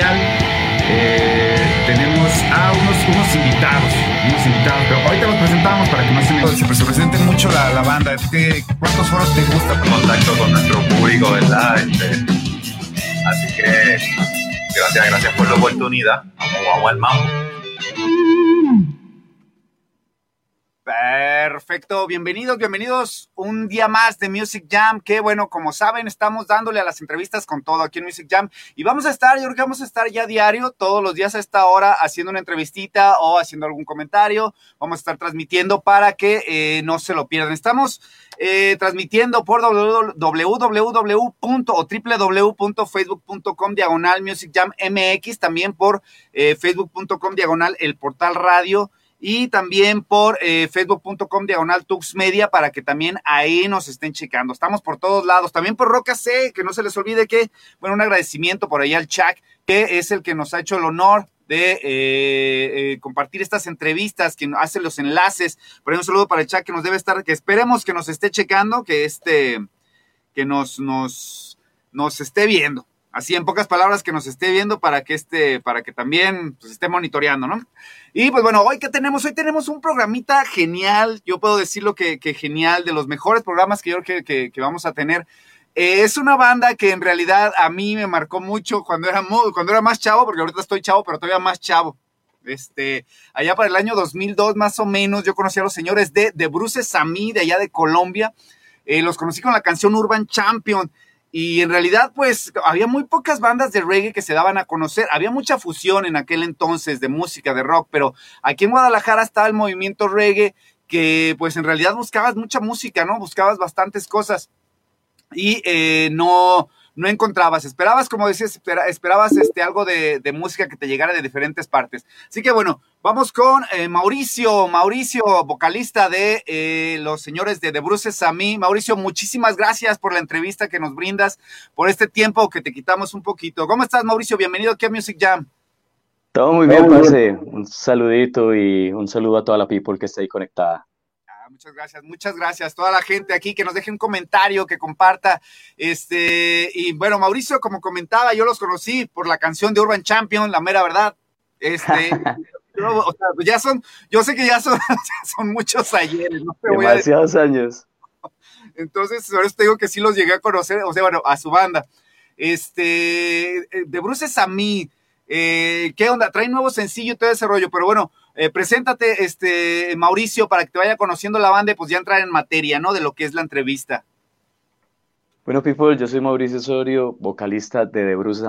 Eh, tenemos a unos, unos invitados, unos invitados, pero ahorita los presentamos para que no se, me... se, presenten mucho la, la banda. ¿Qué, ¿Cuántos foros te gusta? Contacto con nuestro público, ¿verdad? Este, así que gracias, gracias por la oportunidad. Vamos, vamos al mambo. Perfecto, bienvenidos, bienvenidos un día más de Music Jam, que bueno, como saben, estamos dándole a las entrevistas con todo aquí en Music Jam y vamos a estar, yo creo que vamos a estar ya diario, todos los días a esta hora, haciendo una entrevistita o haciendo algún comentario, vamos a estar transmitiendo para que eh, no se lo pierdan. Estamos eh, transmitiendo por www.facebook.com diagonal Music Jam MX, también por eh, facebook.com diagonal el portal radio y también por eh, facebook.com diagonal Tux Media para que también ahí nos estén checando. Estamos por todos lados. También por Roca C, que no se les olvide que, bueno, un agradecimiento por ahí al Chuck, que es el que nos ha hecho el honor de eh, eh, compartir estas entrevistas, que hace los enlaces. Por ahí un saludo para el Chuck que nos debe estar, que esperemos que nos esté checando, que este, que nos, nos, nos esté viendo así en pocas palabras que nos esté viendo para que este, para que también pues, esté monitoreando, ¿no? Y pues bueno, hoy que tenemos, hoy tenemos un programita genial, yo puedo decirlo que, que genial, de los mejores programas que yo creo que, vamos a tener. Eh, es una banda que en realidad a mí me marcó mucho cuando era, cuando era más chavo, porque ahorita estoy chavo, pero todavía más chavo. Este, allá para el año 2002 más o menos, yo conocí a los señores de, de Bruce Samí, de allá de Colombia. Eh, los conocí con la canción Urban Champion. Y en realidad, pues, había muy pocas bandas de reggae que se daban a conocer. Había mucha fusión en aquel entonces de música, de rock, pero aquí en Guadalajara estaba el movimiento reggae que, pues, en realidad buscabas mucha música, ¿no? Buscabas bastantes cosas. Y eh, no, no encontrabas. Esperabas, como decías, esperabas este, algo de, música que te llegara de diferentes partes. Así que bueno, vamos con eh, Mauricio, Mauricio, vocalista de eh, los señores de The Bruces a mí. Mauricio, muchísimas gracias por la entrevista que nos brindas, por este tiempo que te quitamos un poquito. ¿Cómo estás, Mauricio? Bienvenido aquí a Music Jam. Todo muy bien, Pase. Un saludito y un saludo a toda la people que está ahí conectada muchas gracias, muchas gracias. Toda la gente aquí que nos deje un comentario, que comparta. Este, y bueno, Mauricio, como comentaba, yo los conocí por la canción de Urban Champion, la mera verdad. Este, o sea, ya son, yo sé que ya son, son muchos ayeres, ¿no? Demasiados años. Entonces, eso te digo que sí los llegué a conocer, o sea, bueno, a su banda. Este, eh, de Bruces a mí, eh, ¿qué onda? Trae nuevo sencillo y todo ese rollo, pero bueno, eh, preséntate, este, Mauricio, para que te vaya conociendo la banda y pues ya entrar en materia, ¿no? De lo que es la entrevista. Bueno, people, yo soy Mauricio Osorio, vocalista de The Bruce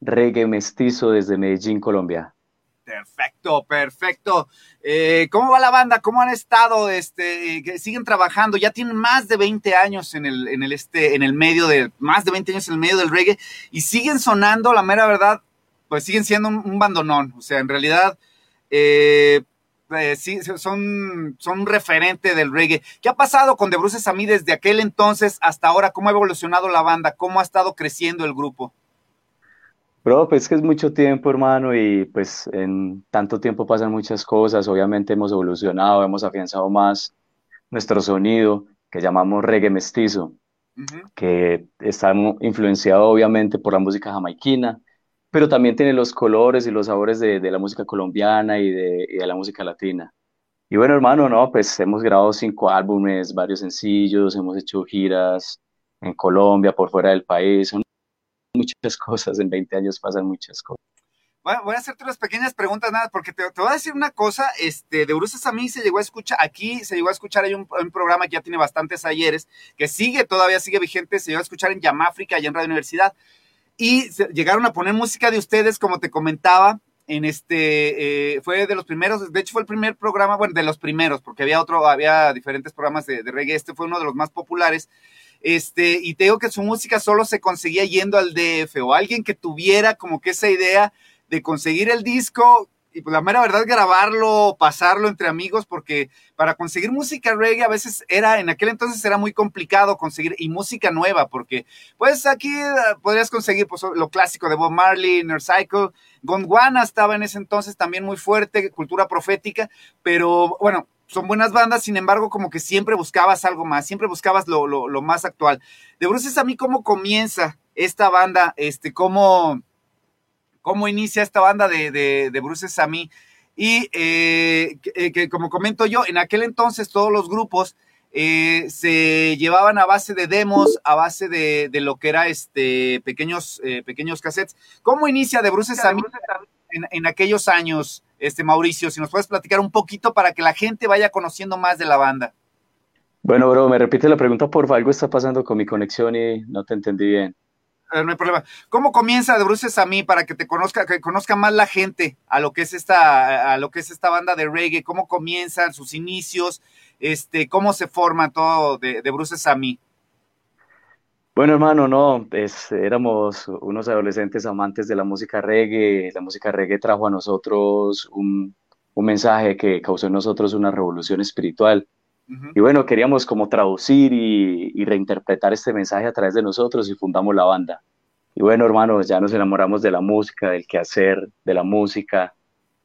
reggae mestizo desde Medellín, Colombia. Perfecto, perfecto. Eh, ¿Cómo va la banda? ¿Cómo han estado? Este, siguen trabajando, ya tienen más de 20 años en el, en el, este, en el medio de, más de 20 años en el medio del reggae y siguen sonando, la mera verdad, pues siguen siendo un, un bandonón. O sea, en realidad, eh, eh, sí, son, son un referente del reggae. ¿Qué ha pasado con The Bruces a mí desde aquel entonces hasta ahora? ¿Cómo ha evolucionado la banda? ¿Cómo ha estado creciendo el grupo? Bro, pues que es mucho tiempo, hermano, y pues en tanto tiempo pasan muchas cosas. Obviamente hemos evolucionado, hemos afianzado más nuestro sonido, que llamamos reggae mestizo, que está influenciado obviamente por la música jamaiquina, pero también tiene los colores y los sabores de, de la música colombiana y de, y de, la música latina. Y bueno, hermano, no, pues hemos grabado cinco álbumes, varios sencillos, hemos hecho giras en Colombia, por fuera del país, son muchas cosas, en 20 años pasan muchas cosas. Bueno, voy a hacerte unas pequeñas preguntas, nada, porque te, te, voy a decir una cosa, este, de Bruces a mí se llegó a escuchar, aquí se llegó a escuchar, hay un, un, programa que ya tiene bastantes ayeres, que sigue, todavía sigue vigente, se llegó a escuchar en Yamáfrica, allá en Radio Universidad, y llegaron a poner música de ustedes, como te comentaba, en este, eh, fue de los primeros, de hecho fue el primer programa, bueno, de los primeros, porque había otro, había diferentes programas de, de reggae, este fue uno de los más populares, este, y te digo que su música solo se conseguía yendo al DF, o alguien que tuviera como que esa idea de conseguir el disco, y pues la mera verdad grabarlo, pasarlo entre amigos, porque para conseguir música reggae a veces era, en aquel entonces era muy complicado conseguir, y música nueva, porque pues aquí eh, podrías conseguir pues, lo clásico de Bob Marley, Inner Cycle, Gondwana estaba en ese entonces también muy fuerte, cultura profética, pero bueno, son buenas bandas, sin embargo, como que siempre buscabas algo más, siempre buscabas lo, lo, lo más actual. De Bruce, a mí cómo comienza esta banda, este, cómo cómo inicia esta banda de, de, de Bruce Sami. Y eh, que, que, como comento yo, en aquel entonces todos los grupos eh, se llevaban a base de demos, a base de, de lo que era este pequeños, eh, pequeños cassettes. ¿Cómo inicia de Bruce Sami en, en, aquellos años, este Mauricio? Si nos puedes platicar un poquito para que la gente vaya conociendo más de la banda. Bueno, bro, me repite la pregunta, por favor. Algo está pasando con mi conexión y no te entendí bien. No hay problema. ¿Cómo comienza de Bruces a mí para que te conozca, que conozca más la gente a lo que es esta, a lo que es esta banda de reggae? ¿Cómo comienzan sus inicios? Este, ¿cómo se forma todo de, de Bruces a mí? Bueno, hermano, no, pues éramos unos adolescentes amantes de la música reggae. La música reggae trajo a nosotros un, un mensaje que causó en nosotros una revolución espiritual. Y bueno, queríamos como traducir y, y, reinterpretar este mensaje a través de nosotros y fundamos la banda. Y bueno, hermanos, ya nos enamoramos de la música, del quehacer, de la música,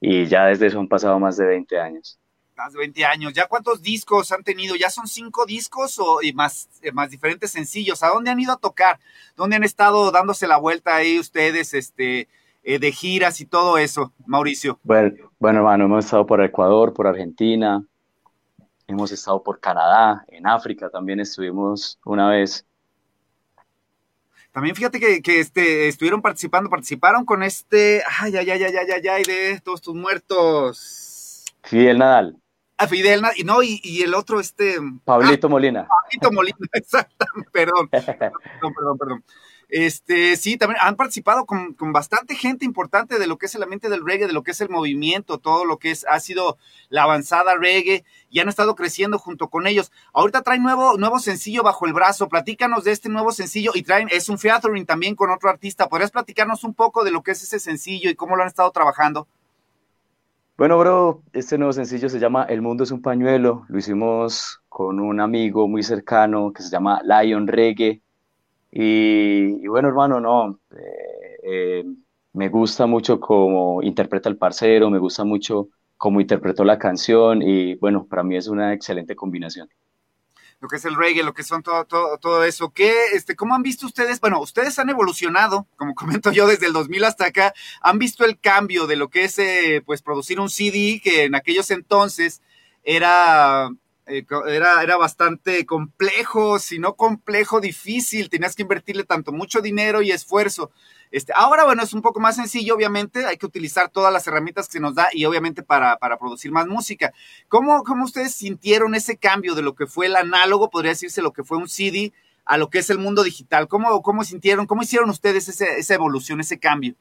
y ya desde eso han pasado más de 20 años. Más de 20 años. ¿Ya cuántos discos han tenido? ¿Ya son cinco discos o, y más, eh, más diferentes sencillos? ¿A dónde han ido a tocar? ¿Dónde han estado dándose la vuelta ahí ustedes, este, eh, de giras y todo eso, Mauricio? Bueno, bueno, hermano, hemos estado por Ecuador, por Argentina, hemos estado por Canadá, en África también estuvimos una vez. También fíjate que, que este, estuvieron participando, participaron con este, ay, ay, ay, ay, ay, ay, de todos tus muertos. Fidel Nadal. Ah, Fidel Nadal, y no, y, y el otro, este. Pablito ah, Molina. Pablito Molina, exactamente, perdón, perdón, perdón, perdón. Este, sí, también han participado con, bastante gente importante de lo que es el ambiente del reggae, de lo que es el movimiento, todo lo que es, ha sido la avanzada reggae, y han estado creciendo junto con ellos. Ahorita traen nuevo, nuevo sencillo bajo el brazo, platícanos de este nuevo sencillo, y traen, es un featuring también con otro artista. ¿Podrías platicarnos un poco de lo que es ese sencillo y cómo lo han estado trabajando? Bueno, bro, este nuevo sencillo se llama El mundo es un pañuelo, lo hicimos con un amigo muy cercano que se llama Lion Reggae, y, y bueno, hermano, no, eh, eh, me gusta mucho cómo interpreta el parcero, me gusta mucho cómo interpretó la canción y bueno, para mí es una excelente combinación. Lo que es el reggae, lo que son todo, todo, todo eso. ¿Qué, este, ¿Cómo han visto ustedes? Bueno, ustedes han evolucionado, como comento yo, desde el 2000 hasta acá. ¿Han visto el cambio de lo que es eh, pues producir un CD que en aquellos entonces era eh, era, era bastante complejo, si no complejo, difícil, tenías que invertirle tanto mucho dinero y esfuerzo. Este, ahora, bueno, es un poco más sencillo, obviamente, hay que utilizar todas las herramientas que se nos da y obviamente para, para producir más música. ¿Cómo, ¿Cómo ustedes sintieron ese cambio de lo que fue el análogo, podría decirse lo que fue un CD, a lo que es el mundo digital? ¿Cómo, cómo sintieron, cómo hicieron ustedes ese, esa evolución, ese cambio?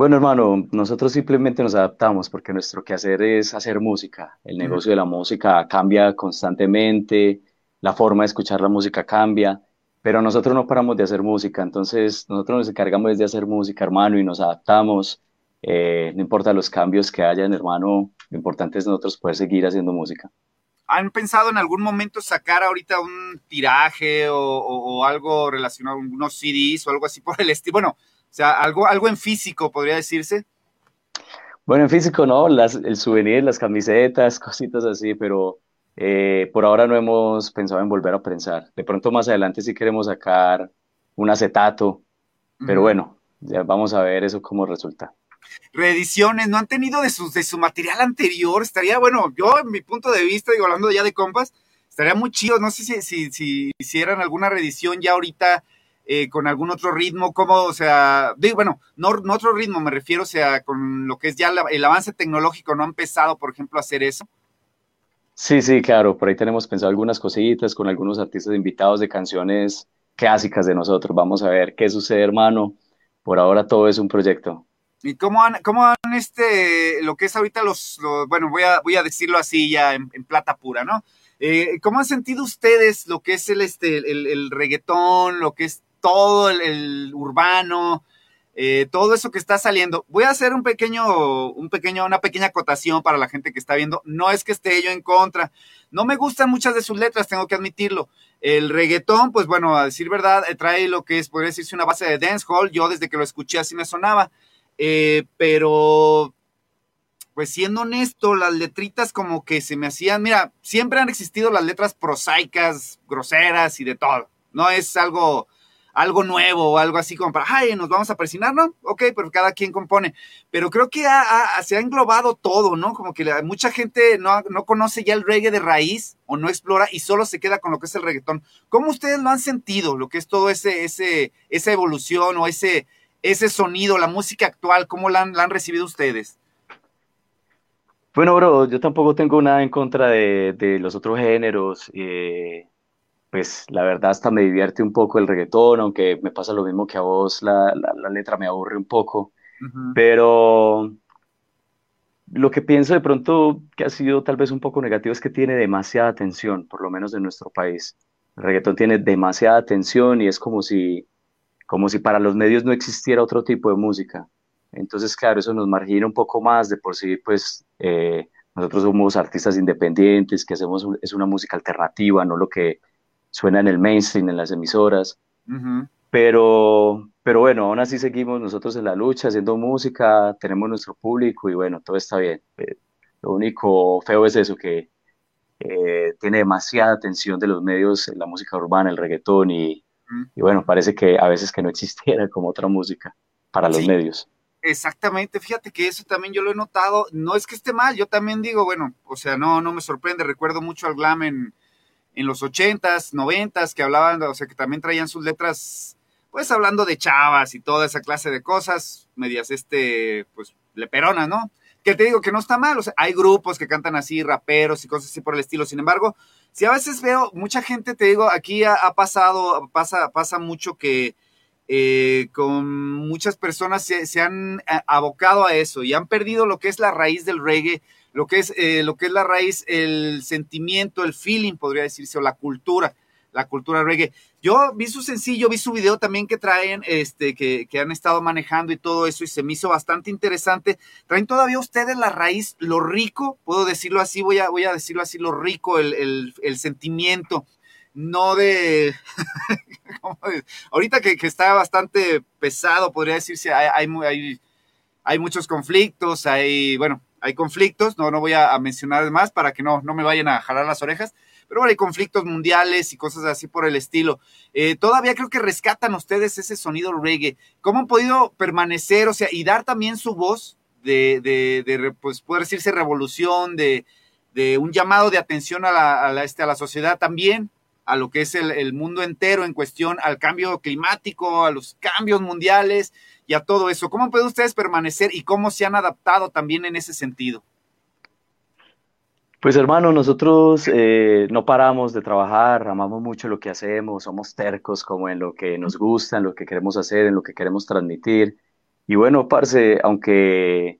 Bueno, hermano, nosotros simplemente nos adaptamos porque nuestro quehacer es hacer música. El negocio de la música cambia constantemente, la forma de escuchar la música cambia, pero nosotros no paramos de hacer música, entonces nosotros nos encargamos de hacer música, hermano, y nos adaptamos. Eh, no importa los cambios que hayan, hermano, lo importante es nosotros poder seguir haciendo música. ¿Han pensado en algún momento sacar ahorita un tiraje o, o, o algo relacionado, unos CDs o algo así por el estilo? Bueno, o sea, algo, algo en físico, podría decirse. Bueno, en físico no, las, el souvenir, las camisetas, cositas así, pero eh, por ahora no hemos pensado en volver a pensar. De pronto más adelante sí queremos sacar un acetato, pero uh -huh. bueno, ya vamos a ver eso cómo resulta. Reediciones, ¿no han tenido de su, de su material anterior? Estaría, bueno, yo en mi punto de vista, digo, hablando ya de compas, estaría muy chido, no sé si, si, si hicieran alguna reedición ya ahorita eh, con algún otro ritmo, como, o sea, digo, bueno, no, no, otro ritmo, me refiero, o sea, con lo que es ya la, el avance tecnológico, ¿no ha empezado, por ejemplo, a hacer eso? Sí, sí, claro, por ahí tenemos pensado algunas cositas con algunos artistas invitados de canciones clásicas de nosotros. Vamos a ver qué sucede, hermano. Por ahora todo es un proyecto. ¿Y cómo han, cómo han este, lo que es ahorita los, los bueno, voy a, voy a decirlo así ya en, en plata pura, ¿no? Eh, ¿Cómo han sentido ustedes lo que es el, este, el, el reggaetón, lo que es todo el, urbano, eh, todo eso que está saliendo. Voy a hacer un pequeño, un pequeño, una pequeña acotación para la gente que está viendo. No es que esté yo en contra. No me gustan muchas de sus letras, tengo que admitirlo. El reggaetón, pues bueno, a decir verdad, eh, trae lo que es, podría decirse, una base de dancehall. Yo desde que lo escuché así me sonaba. Eh, pero, pues siendo honesto, las letritas como que se me hacían, mira, siempre han existido las letras prosaicas, groseras y de todo. No es algo algo nuevo o algo así como para, ay, nos vamos a presionar, ¿no? Ok, pero cada quien compone. Pero creo que se ha englobado todo, ¿no? Como que mucha gente no, no conoce ya el reggae de raíz o no explora y solo se queda con lo que es el reggaetón. ¿Cómo ustedes lo han sentido, lo que es todo ese, ese, esa evolución o ese, ese sonido, la música actual, cómo la han, la han recibido ustedes? Bueno, bro, yo tampoco tengo nada en contra de, de los otros géneros. Eh, pues la verdad hasta me divierte un poco el reggaetón, aunque me pasa lo mismo que a vos, la, la, letra me aburre un poco, pero lo que pienso de pronto que ha sido tal vez un poco negativo es que tiene demasiada atención, por lo menos en nuestro país. El reggaetón tiene demasiada atención y es como si, como si para los medios no existiera otro tipo de música. Entonces, claro, eso nos margina un poco más de por sí, pues eh, nosotros somos artistas independientes, que hacemos es una música alternativa, no lo que suena en el mainstream, en las emisoras. Pero, pero bueno, aún así seguimos nosotros en la lucha, haciendo música, tenemos nuestro público y bueno, todo está bien. Eh, lo único feo es eso, que eh, tiene demasiada atención de los medios, la música urbana, el reggaetón y, y, bueno, parece que a veces que no existiera como otra música para los medios. Exactamente, fíjate que eso también yo lo he notado, no es que esté mal, yo también digo, bueno, o sea, no, no me sorprende, recuerdo mucho al glam en, en los ochentas, noventas, que hablaban, o sea, que también traían sus letras, pues hablando de chavas y toda esa clase de cosas, medias este, pues, leperona, ¿no? Que te digo que no está mal, o sea, hay grupos que cantan así, raperos y cosas así por el estilo, sin embargo, si a veces veo, mucha gente, te digo, aquí ha, pasado, pasa, pasa mucho que eh, con muchas personas se, se han eh, abocado a eso y han perdido lo que es la raíz del reggae, lo que es, eh, lo que es la raíz, el sentimiento, el feeling, podría decirse, o la cultura, la cultura reggae. Yo vi su sencillo, vi su video también que traen, este, que, que, han estado manejando y todo eso, y se me hizo bastante interesante. Traen todavía ustedes la raíz, lo rico, puedo decirlo así, voy a, voy a decirlo así, lo rico, el, el, sentimiento, no de, ahorita que, que, está bastante pesado, podría decirse, hay, hay, hay, hay muchos conflictos, hay, bueno, hay conflictos, no, no voy a, mencionar más para que no, no me vayan a jalar las orejas, pero bueno, hay conflictos mundiales y cosas así por el estilo. Eh, todavía creo que rescatan ustedes ese sonido reggae. ¿Cómo han podido permanecer, o sea, y dar también su voz de, de, de pues, poder decirse revolución, de, de, un llamado de atención a la, a la, este, a la sociedad también? A lo que es el, mundo entero en cuestión al cambio climático, a los cambios mundiales y a todo eso. ¿Cómo pueden ustedes permanecer y cómo se han adaptado también en ese sentido? Pues hermano, nosotros eh, no paramos de trabajar, amamos mucho lo que hacemos, somos tercos como en lo que nos gusta, en lo que queremos hacer, en lo que queremos transmitir. Y bueno, parce, aunque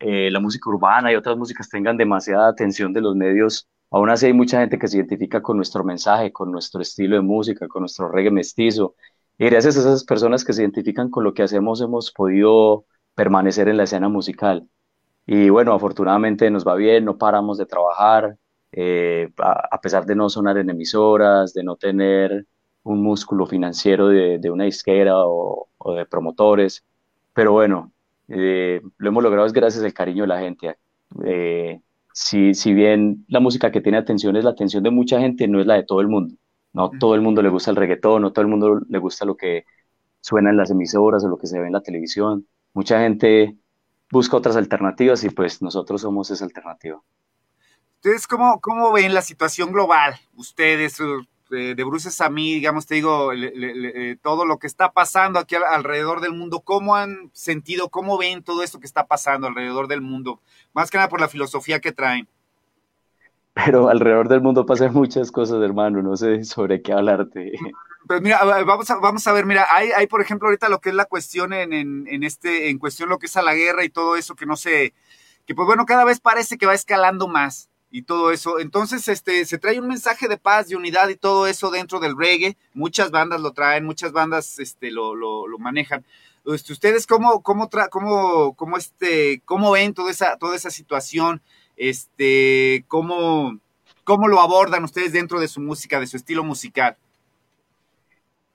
eh, la música urbana y otras músicas tengan demasiada atención de los medios, aún así hay mucha gente que se identifica con nuestro mensaje, con nuestro estilo de música, con nuestro reggae mestizo, y gracias a esas personas que se identifican con lo que hacemos, hemos podido permanecer en la escena musical. Y bueno, afortunadamente nos va bien, no paramos de trabajar, eh, a, pesar de no sonar en emisoras, de no tener un músculo financiero de, una disquera o, de promotores. Pero bueno, eh, lo hemos logrado es gracias al cariño de la gente. Eh, si, si bien la música que tiene atención es la atención de mucha gente, no es la de todo el mundo. No todo el mundo le gusta el reggaetón, no todo el mundo le gusta lo que suena en las emisoras o lo que se ve en la televisión. Mucha gente busca otras alternativas y pues nosotros somos esa alternativa. ¿Ustedes cómo, cómo ven la situación global? Ustedes, de, de Bruces a mí, digamos, te digo, eh, todo lo que está pasando aquí alrededor del mundo, ¿cómo han sentido, cómo ven todo esto que está pasando alrededor del mundo? Más que nada por la filosofía que traen pero alrededor del mundo pasan muchas cosas, hermano, no sé sobre qué hablarte. Pues mira, vamos a, vamos a ver, mira, hay, hay por ejemplo ahorita lo que es la cuestión en, en, en, este, en cuestión lo que es a la guerra y todo eso que no sé, que pues bueno, cada vez parece que va escalando más y todo eso. Entonces, este, se trae un mensaje de paz, de unidad y todo eso dentro del reggae. Muchas bandas lo traen, muchas bandas, este, lo, lo, manejan. Este, ¿Ustedes cómo, cómo, tra cómo, cómo, este, cómo ven toda esa, toda esa situación? Este, ¿cómo, ¿Cómo lo abordan ustedes dentro de su música, de su estilo musical?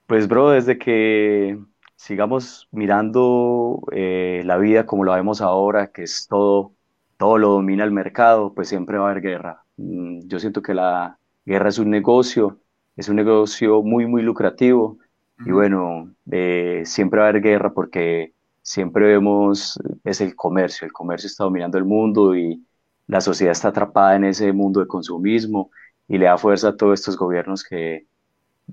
Pues, bro, desde que sigamos mirando eh, la vida como la vemos ahora, que es todo, todo lo domina el mercado, pues siempre va a haber guerra. Mm, yo siento que la guerra es un negocio, es un negocio muy, muy lucrativo Y bueno, eh, siempre va a haber guerra porque siempre vemos, es el comercio, el comercio está dominando el mundo y la sociedad está atrapada en ese mundo de consumismo y le da fuerza a todos estos gobiernos que,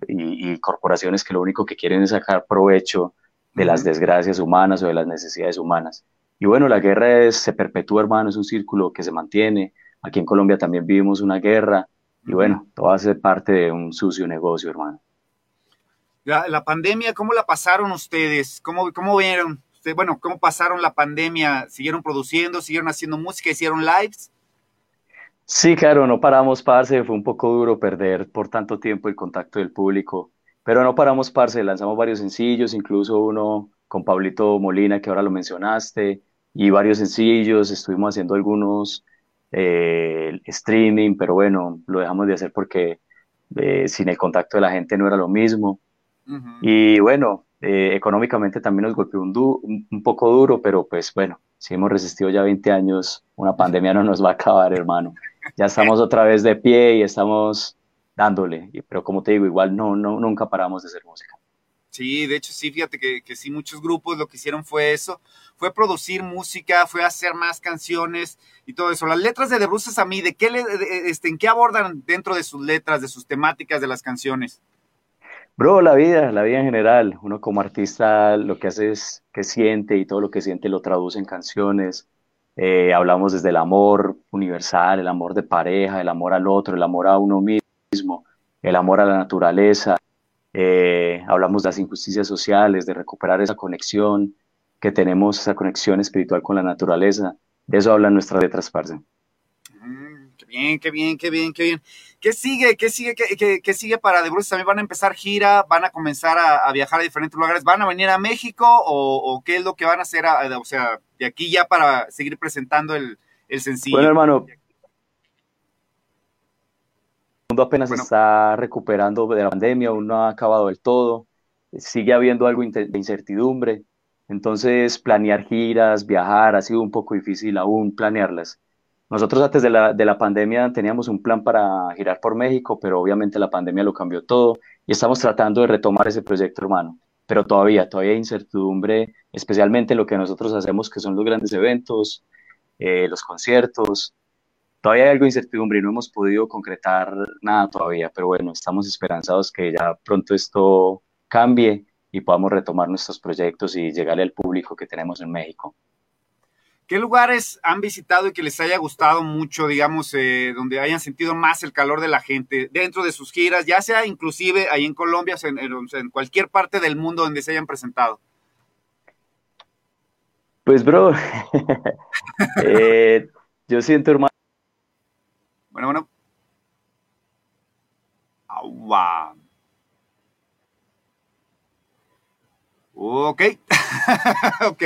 y, corporaciones que lo único que quieren es sacar provecho de las desgracias humanas o de las necesidades humanas. Y bueno, la guerra se perpetúa, hermano, es un círculo que se mantiene. Aquí en Colombia también vivimos una guerra y bueno, todo hace parte de un sucio negocio, hermano. La, pandemia, ¿cómo la pasaron ustedes? ¿Cómo, cómo vieron? Bueno, ¿cómo pasaron la pandemia? ¿Siguieron produciendo? ¿Siguieron haciendo música? ¿Hicieron lives? Sí, claro, no paramos, parce, fue un poco duro perder por tanto tiempo el contacto del público, pero no paramos, parce, lanzamos varios sencillos, incluso uno con Pablito Molina, que ahora lo mencionaste, y varios sencillos, estuvimos haciendo algunos eh, streaming, pero bueno, lo dejamos de hacer porque eh, sin el contacto de la gente no era lo mismo. Y bueno, eh, económicamente también nos golpeó un, un, poco duro, pero pues bueno, si hemos resistido ya 20 años, una pandemia no nos va a acabar, hermano ya estamos otra vez de pie y estamos dándole. Pero como te digo, igual no, no, nunca paramos de hacer música. Sí, de hecho sí, fíjate que, que sí, muchos grupos lo que hicieron fue eso, fue producir música, fue hacer más canciones y todo eso. Las letras de The Bruces a mí, ¿de qué, le, este, ¿en qué abordan dentro de sus letras, de sus temáticas, de las canciones? Bro, la vida, la vida en general. Uno como artista lo que hace es que siente y todo lo que siente lo traduce en canciones. Eh, hablamos desde el amor universal, el amor de pareja, el amor al otro, el amor a uno mismo, el amor a la naturaleza. Eh, hablamos de las injusticias sociales, de recuperar esa conexión que tenemos, esa conexión espiritual con la naturaleza. De eso hablan nuestras letras, parce bien, qué bien, qué bien, qué bien. ¿Qué sigue? ¿Qué sigue? ¿Qué, sigue para The Bruce? ¿También van a empezar gira? ¿Van a comenzar a, viajar a diferentes lugares? ¿Van a venir a México? ¿O, qué es lo que van a hacer? o sea, de aquí ya para seguir presentando el, sencillo. Bueno, hermano. Mundo apenas está recuperando de la pandemia, aún no ha acabado del todo. Sigue habiendo algo de incertidumbre. Entonces, planear giras, viajar, ha sido un poco difícil aún planearlas. Nosotros antes de la, de la pandemia teníamos un plan para girar por México, pero obviamente la pandemia lo cambió todo y estamos tratando de retomar ese proyecto, hermano. Pero todavía, todavía hay incertidumbre, especialmente en lo que nosotros hacemos, que son los grandes eventos, eh, los conciertos. Todavía hay algo de incertidumbre y no hemos podido concretar nada todavía, pero bueno, estamos esperanzados que ya pronto esto cambie y podamos retomar nuestros proyectos y llegarle al público que tenemos en México. ¿Qué lugares han visitado y que les haya gustado mucho, digamos, eh, donde hayan sentido más el calor de la gente dentro de sus giras, ya sea inclusive ahí en Colombia, en, cualquier parte del mundo donde se hayan presentado? Pues, bro, eh, yo siento, hermano. Bueno, bueno. Wow. Ok. ok.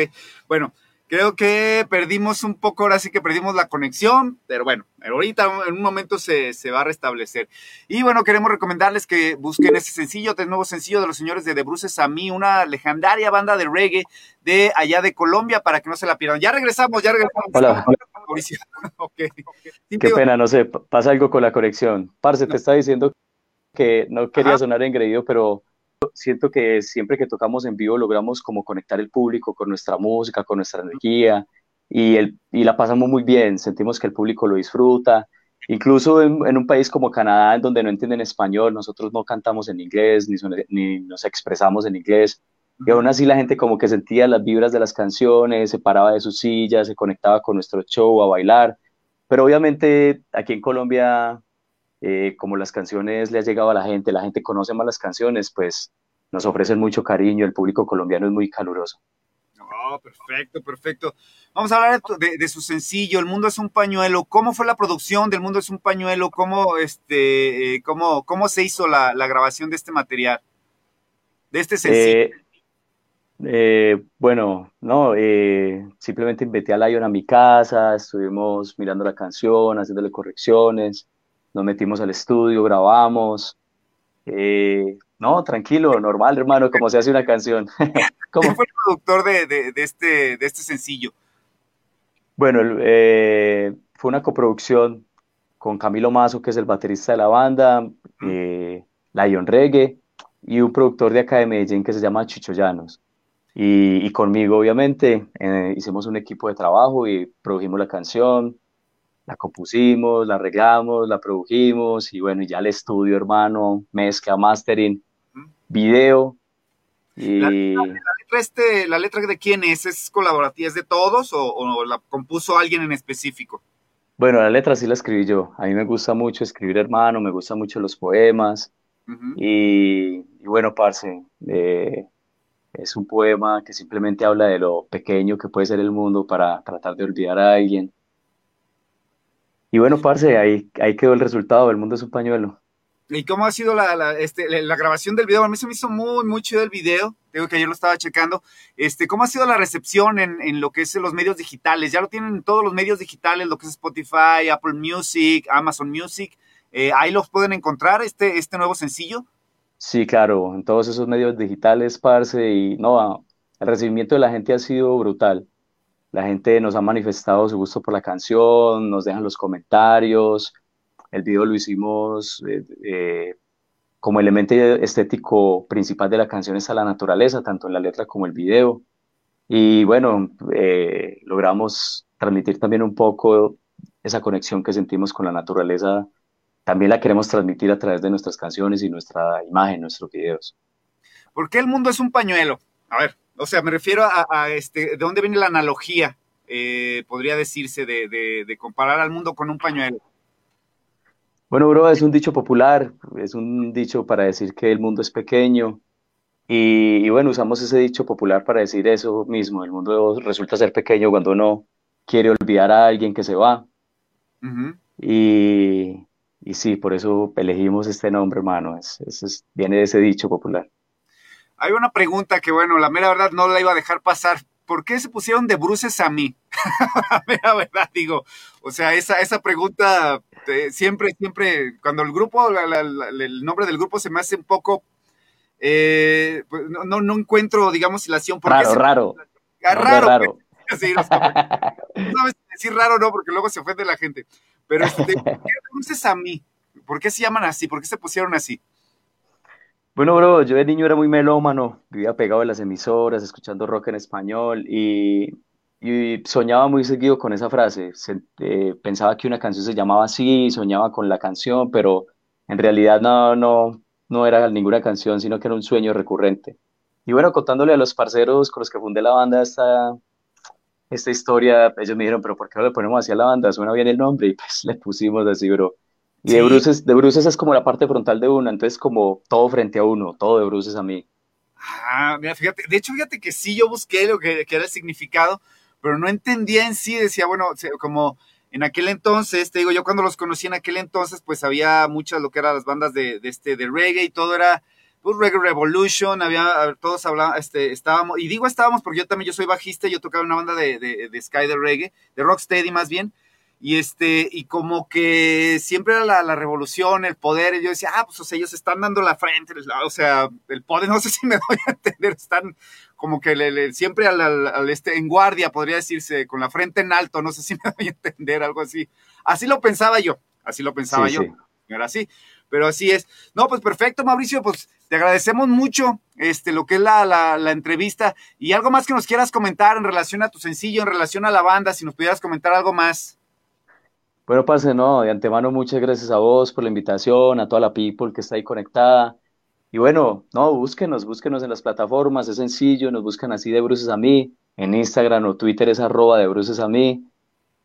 Bueno, Creo que perdimos un poco, ahora sí que perdimos la conexión, pero bueno, ahorita en un momento se, va a restablecer. Y bueno, queremos recomendarles que busquen ese sencillo, este nuevo sencillo de los señores de The Bruces a mí, una legendaria banda de reggae de allá de Colombia, para que no se la pierdan. Ya regresamos, ya regresamos. Hola. Qué pena, no sé, pasa algo con la conexión. Parce, te está diciendo que no quería sonar engreído, pero siento que siempre que tocamos en vivo logramos como conectar el público con nuestra música, con nuestra energía y, el, y la pasamos muy bien, sentimos que el público lo disfruta. Incluso en, un país como Canadá, en donde no entienden español, nosotros no cantamos en inglés ni, ni nos expresamos en inglés. Y aún así la gente como que sentía las vibras de las canciones, se paraba de sus sillas, se conectaba con nuestro show a bailar. Pero obviamente aquí en Colombia eh, como las canciones le ha llegado a la gente, la gente conoce más las canciones, pues nos ofrecen mucho cariño, el público colombiano es muy caluroso. Oh, perfecto, perfecto. Vamos a hablar de, su sencillo, El Mundo es un pañuelo. ¿Cómo fue la producción del Mundo es un pañuelo? ¿Cómo, este, eh, cómo, cómo se hizo la, grabación de este material? De este sencillo. Eh, bueno, no, simplemente invité a Lion a mi casa, estuvimos mirando la canción, haciéndole correcciones nos metimos al estudio, grabamos. Eh, no, tranquilo, normal, hermano, como se hace una canción. ¿Quién fue el productor de, este, de este sencillo? Bueno, eh, fue una coproducción con Camilo Mazo, que es el baterista de la banda, eh, Lion Reggae, y un productor de acá de Medellín que se llama Chicho Llanos. Y, conmigo, obviamente, eh, hicimos un equipo de trabajo y produjimos la canción, la compusimos, la arreglamos, la produjimos y bueno, ya el estudio, hermano, mezcla, mastering, video. Y... La, letra, este, ¿La letra de quién es? ¿Es colaborativa? ¿Es de todos o, la compuso alguien en específico? Bueno, la letra sí la escribí yo. A mí me gusta mucho escribir, hermano, me gustan mucho los poemas. y, bueno, parce, eh, es un poema que simplemente habla de lo pequeño que puede ser el mundo para tratar de olvidar a alguien. Y bueno, parce, ahí, ahí quedó el resultado, el mundo es un pañuelo. ¿Y cómo ha sido la, este, la, grabación del video? A mí se me hizo muy, muy chido el video. Tengo que ayer lo estaba checando. Este, ¿Cómo ha sido la recepción en, en, lo que es los medios digitales? Ya lo tienen en todos los medios digitales, lo que es Spotify, Apple Music, Amazon Music. Eh, ahí los pueden encontrar, este, este nuevo sencillo. Sí, claro, en todos esos medios digitales, parce, y no, el recibimiento de la gente ha sido brutal. La gente nos ha manifestado su gusto por la canción, nos dejan los comentarios. El video lo hicimos eh, eh, como elemento estético principal de la canción está la naturaleza, tanto en la letra como el video. Y bueno, eh, logramos transmitir también un poco esa conexión que sentimos con la naturaleza también la queremos transmitir a través de nuestras canciones y nuestra imagen, nuestros videos. ¿Por qué el mundo es un pañuelo? A ver, o sea, me refiero a, este, ¿de dónde viene la analogía? Eh, podría decirse de, comparar al mundo con un pañuelo. Bueno, bro, es un dicho popular, es un dicho para decir que el mundo es pequeño. Y, bueno, usamos ese dicho popular para decir eso mismo. El mundo resulta ser pequeño cuando uno quiere olvidar a alguien que se va. Y, y sí, por eso elegimos este nombre, hermano. Es, viene de ese dicho popular. Hay una pregunta que, bueno, la mera verdad no la iba a dejar pasar. ¿Por qué se pusieron de bruces a mí? la mera verdad, digo. O sea, esa, esa pregunta eh, siempre, siempre, cuando el grupo, el nombre del grupo se me hace un poco. Eh, pues, no, no, encuentro, digamos, ilación. ¿Por raro, raro. Ah, raro. raro. Sí, no sabes decir raro no, porque luego se ofende la gente. Pero, este, ¿por qué conoces a mí? ¿Por qué se llaman así? ¿Por qué se pusieron así? Bueno, bro, yo de niño era muy melómano, vivía pegado en las emisoras, escuchando rock en español y, soñaba muy seguido con esa frase. Eh, pensaba que una canción se llamaba así, soñaba con la canción, pero en realidad no, no, no era ninguna canción, sino que era un sueño recurrente. Y bueno, contándole a los parceros con los que fundé la banda esta, esta historia, ellos me dijeron, pero ¿por qué no le ponemos así a la banda? Suena bien el nombre y pues le pusimos así, bro. Y de, bruces, de bruces es como la parte frontal de una, entonces como todo frente a uno, todo de bruces a mí. Ah, mira, fíjate, de hecho, fíjate que sí, yo busqué lo que, que era el significado, pero no entendía en sí, decía, bueno, como en aquel entonces, te digo, yo cuando los conocí en aquel entonces, pues había muchas lo que eran las bandas de, de este, de reggae y todo era pues Reggae Revolution, había, todos hablaban, este, estábamos, y digo estábamos porque yo también, yo soy bajista, yo tocaba una banda de, de, de Sky de reggae, de Rocksteady más bien, y este, y como que siempre era la, la, revolución, el poder, y yo decía, ah, pues, o sea, ellos están dando la frente, o sea, el poder, no sé si me doy a entender, están como que le, siempre al, al, este, en guardia, podría decirse, con la frente en alto, no sé si me doy a entender, algo así. Así lo pensaba yo, así lo pensaba yo, era así pero así es. No, pues perfecto, Mauricio, pues te agradecemos mucho este, lo que es la, la, entrevista y algo más que nos quieras comentar en relación a tu sencillo, en relación a la banda, si nos pudieras comentar algo más. Bueno, parce, no, de antemano muchas gracias a vos por la invitación, a toda la people que está ahí conectada. Y bueno, no, búsquenos, búsquenos en las plataformas, es sencillo, nos buscan así de Bruces a mí, en Instagram o Twitter es arroba de Bruces a mí.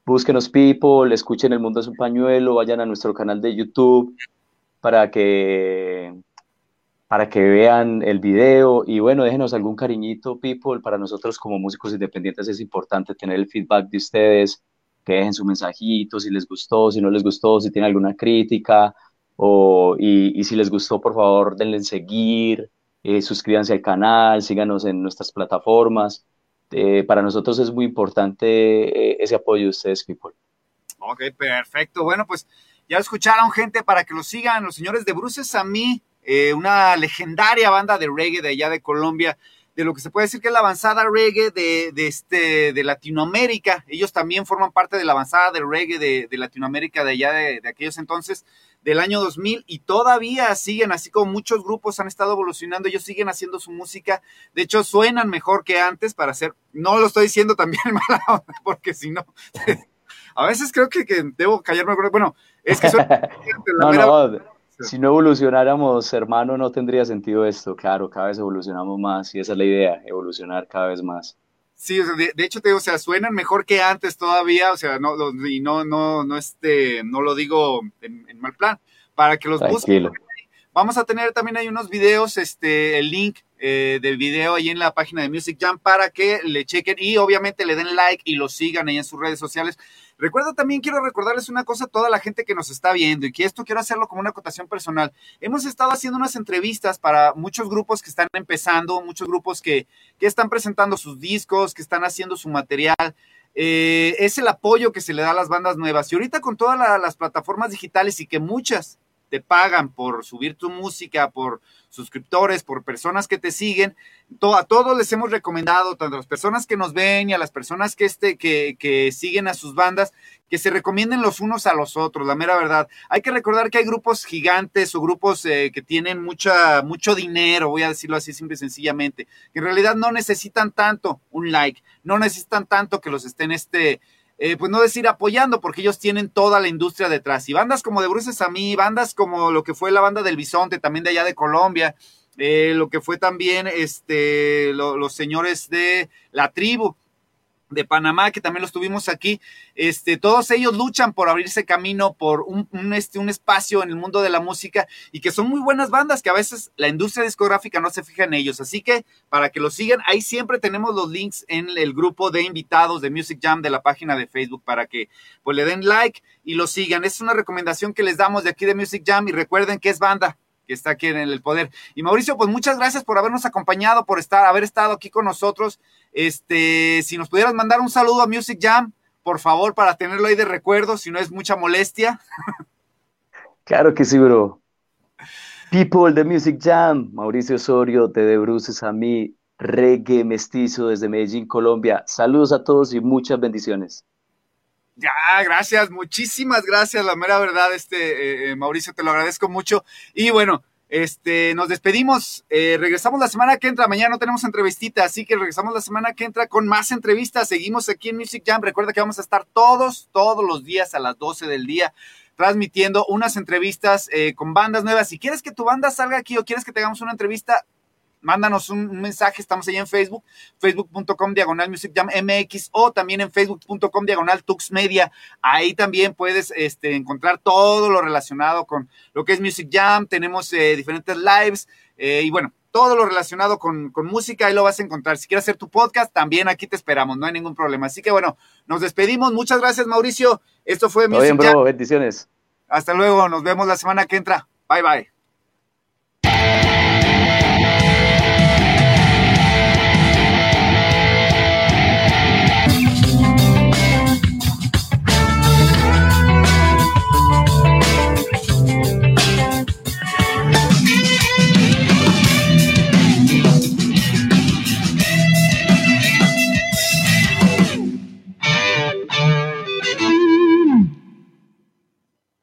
Búsquenos people, escuchen El Mundo es un pañuelo, vayan a nuestro canal de YouTube, para que, para que vean el video y bueno, déjenos algún cariñito, people. Para nosotros como músicos independientes es importante tener el feedback de ustedes, que dejen su mensajito, si les gustó, si no les gustó, si tienen alguna crítica, o, y, si les gustó, por favor, denle en seguir, eh, suscríbanse al canal, síganos en nuestras plataformas. Eh, para nosotros es muy importante eh, ese apoyo de ustedes, people. Ok, perfecto. Bueno, pues ya escucharon, gente, para que lo sigan, los señores de Bruces a mí, eh, una legendaria banda de reggae de allá de Colombia, de lo que se puede decir que es la avanzada reggae de, este, de Latinoamérica. Ellos también forman parte de la avanzada del reggae de, Latinoamérica de allá de, aquellos entonces. del año 2000 y todavía siguen, así como muchos grupos han estado evolucionando, ellos siguen haciendo su música, de hecho suenan mejor que antes para hacer, no lo estoy diciendo también mala porque si no, a veces creo que, debo callarme, bueno, es que suena, no, no, si no evolucionáramos, hermano, no tendría sentido esto, claro, cada vez evolucionamos más y esa es la idea, evolucionar cada vez más. Sí, de, hecho te digo, o sea, suenan mejor que antes todavía, o sea, no, y no, no, no, este, no lo digo en, mal plan, para que los busquen. Vamos a tener también ahí unos videos, este, el link eh, del video ahí en la página de Music Jam para que le chequen y obviamente le den like y lo sigan ahí en sus redes sociales. Recuerdo también, quiero recordarles una cosa a toda la gente que nos está viendo y que esto quiero hacerlo como una acotación personal. Hemos estado haciendo unas entrevistas para muchos grupos que están empezando, muchos grupos que, que están presentando sus discos, que están haciendo su material. Eh, es el apoyo que se le da a las bandas nuevas. Y ahorita con todas las plataformas digitales y que muchas te pagan por subir tu música, por suscriptores, por personas que te siguen. a todos les hemos recomendado, tanto a las personas que nos ven y a las personas que, este, que, que siguen a sus bandas, que se recomienden los unos a los otros, la mera verdad. Hay que recordar que hay grupos gigantes o grupos eh, que tienen mucha, mucho dinero, voy a decirlo así simple y sencillamente, que en realidad no necesitan tanto un like, no necesitan tanto que los estén este eh, pues no decir apoyando, porque ellos tienen toda la industria detrás. Y bandas como de Bruces a mí, bandas como lo que fue la banda del Bisonte, también de allá de Colombia, eh, lo que fue también este, los señores de la tribu, de Panamá, que también los tuvimos aquí, este, todos ellos luchan por abrirse camino, por un, este, un espacio en el mundo de la música y que son muy buenas bandas que a veces la industria discográfica no se fija en ellos. Así que para que los sigan, ahí siempre tenemos los links en el grupo de invitados de Music Jam de la página de Facebook para que pues le den like y lo sigan. Es una recomendación que les damos de aquí de Music Jam y recuerden que es banda, que está aquí en el poder. Y Mauricio, pues muchas gracias por habernos acompañado, por estar, haber estado aquí con nosotros. Este, si nos pudieras mandar un saludo a Music Jam, por favor, para tenerlo ahí de recuerdo, si no es mucha molestia. Claro que sí, bro. People de Music Jam, Mauricio Osorio, de Bruces a mí, reggae mestizo desde Medellín, Colombia. Saludos a todos y muchas bendiciones. Ya, gracias, muchísimas gracias, la mera verdad, este eh, eh, Mauricio, te lo agradezco mucho. Y bueno, este, nos despedimos, eh, regresamos la semana que entra, mañana no tenemos entrevistita, así que regresamos la semana que entra con más entrevistas, seguimos aquí en Music Jam, recuerda que vamos a estar todos, todos los días a las 12 del día transmitiendo unas entrevistas con bandas nuevas. Si quieres que tu banda salga aquí o quieres que tengamos una entrevista, mándanos un, mensaje, estamos ahí en Facebook, facebook.com diagonal Music Jam MX o también en facebook.com diagonal Tux Media. Ahí también puedes este, encontrar todo lo relacionado con lo que es Music Jam, tenemos eh, diferentes lives eh, y bueno, todo lo relacionado con, música, ahí lo vas a encontrar. Si quieres hacer tu podcast, también aquí te esperamos, no hay ningún problema. Así que bueno, nos despedimos. Muchas gracias, Mauricio. Esto fue Music bien, bro. Bendiciones. Hasta luego, nos vemos la semana que entra. Bye, bye.